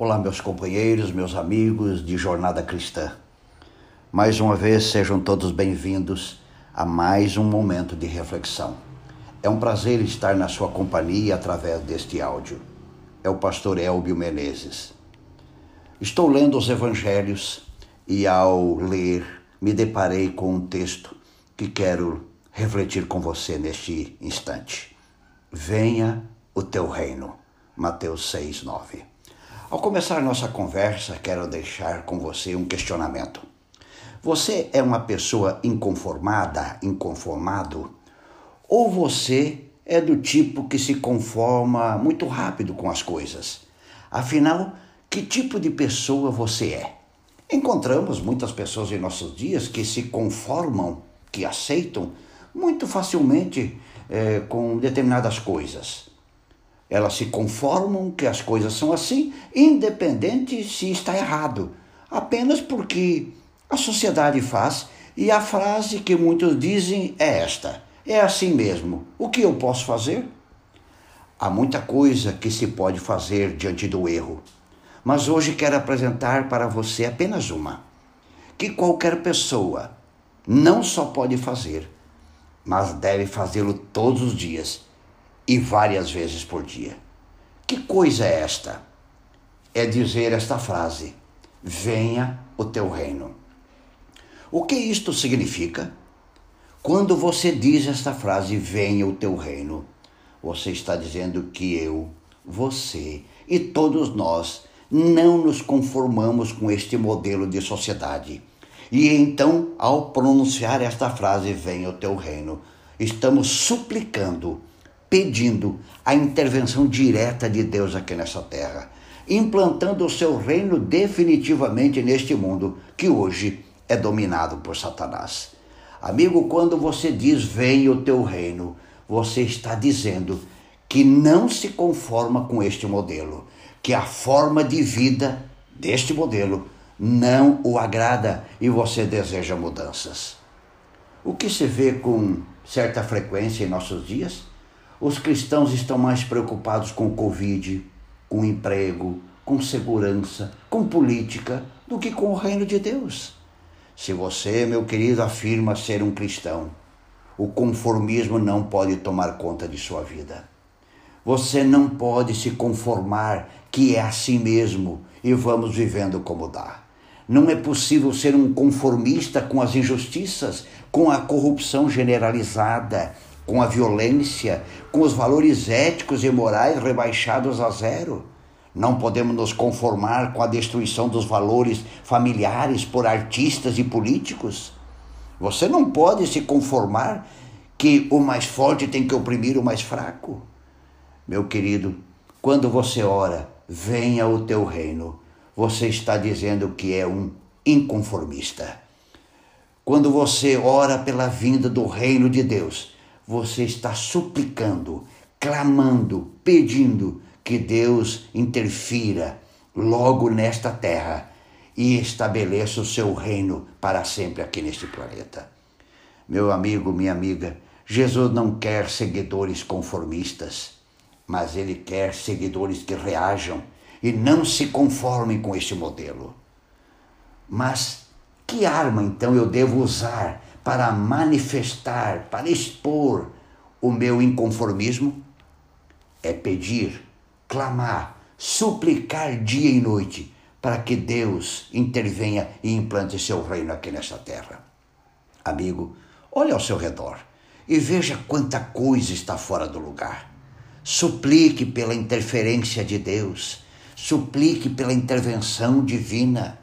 Olá, meus companheiros, meus amigos de Jornada Cristã. Mais uma vez, sejam todos bem-vindos a mais um momento de reflexão. É um prazer estar na sua companhia através deste áudio. É o pastor Elbio Menezes. Estou lendo os evangelhos e, ao ler, me deparei com um texto que quero refletir com você neste instante. Venha o teu reino. Mateus 6, 9. Ao começar nossa conversa, quero deixar com você um questionamento. Você é uma pessoa inconformada, inconformado? Ou você é do tipo que se conforma muito rápido com as coisas? Afinal, que tipo de pessoa você é? Encontramos muitas pessoas em nossos dias que se conformam, que aceitam muito facilmente é, com determinadas coisas. Elas se conformam que as coisas são assim, independente se está errado, apenas porque a sociedade faz e a frase que muitos dizem é esta: é assim mesmo. O que eu posso fazer? Há muita coisa que se pode fazer diante do erro, mas hoje quero apresentar para você apenas uma, que qualquer pessoa não só pode fazer, mas deve fazê-lo todos os dias e várias vezes por dia. Que coisa é esta? É dizer esta frase: Venha o teu reino. O que isto significa? Quando você diz esta frase, venha o teu reino, você está dizendo que eu, você e todos nós não nos conformamos com este modelo de sociedade. E então, ao pronunciar esta frase, venha o teu reino, estamos suplicando pedindo a intervenção direta de Deus aqui nessa terra, implantando o seu reino definitivamente neste mundo que hoje é dominado por Satanás. Amigo, quando você diz venha o teu reino, você está dizendo que não se conforma com este modelo, que a forma de vida deste modelo não o agrada e você deseja mudanças. O que se vê com certa frequência em nossos dias os cristãos estão mais preocupados com o Covid, com o emprego, com segurança, com política, do que com o reino de Deus. Se você, meu querido, afirma ser um cristão, o conformismo não pode tomar conta de sua vida. Você não pode se conformar que é assim mesmo e vamos vivendo como dá. Não é possível ser um conformista com as injustiças, com a corrupção generalizada, com a violência, com os valores éticos e morais rebaixados a zero. Não podemos nos conformar com a destruição dos valores familiares por artistas e políticos. Você não pode se conformar que o mais forte tem que oprimir o mais fraco. Meu querido, quando você ora, venha o teu reino, você está dizendo que é um inconformista. Quando você ora pela vinda do reino de Deus, você está suplicando, clamando, pedindo que Deus interfira logo nesta terra e estabeleça o seu reino para sempre aqui neste planeta. Meu amigo, minha amiga, Jesus não quer seguidores conformistas, mas ele quer seguidores que reajam e não se conformem com este modelo. Mas que arma então eu devo usar para manifestar, para expor o meu inconformismo é pedir, clamar, suplicar dia e noite para que Deus intervenha e implante seu reino aqui nesta terra. Amigo, olhe ao seu redor e veja quanta coisa está fora do lugar. Suplique pela interferência de Deus, suplique pela intervenção divina.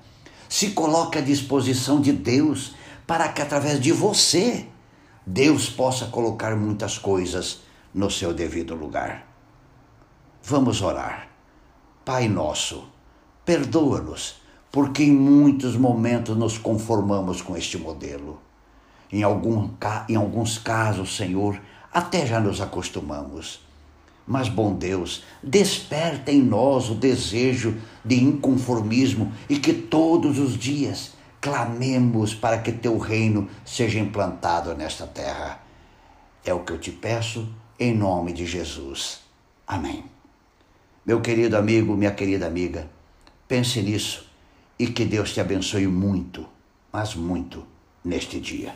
Se coloque à disposição de Deus para que através de você Deus possa colocar muitas coisas no seu devido lugar. Vamos orar. Pai nosso, perdoa-nos, porque em muitos momentos nos conformamos com este modelo. Em, algum, em alguns casos, Senhor, até já nos acostumamos. Mas, bom Deus, desperta em nós o desejo de inconformismo e que todos os dias clamemos para que teu reino seja implantado nesta terra. É o que eu te peço em nome de Jesus. Amém. Meu querido amigo, minha querida amiga, Pense nisso e que Deus te abençoe muito, mas muito neste dia.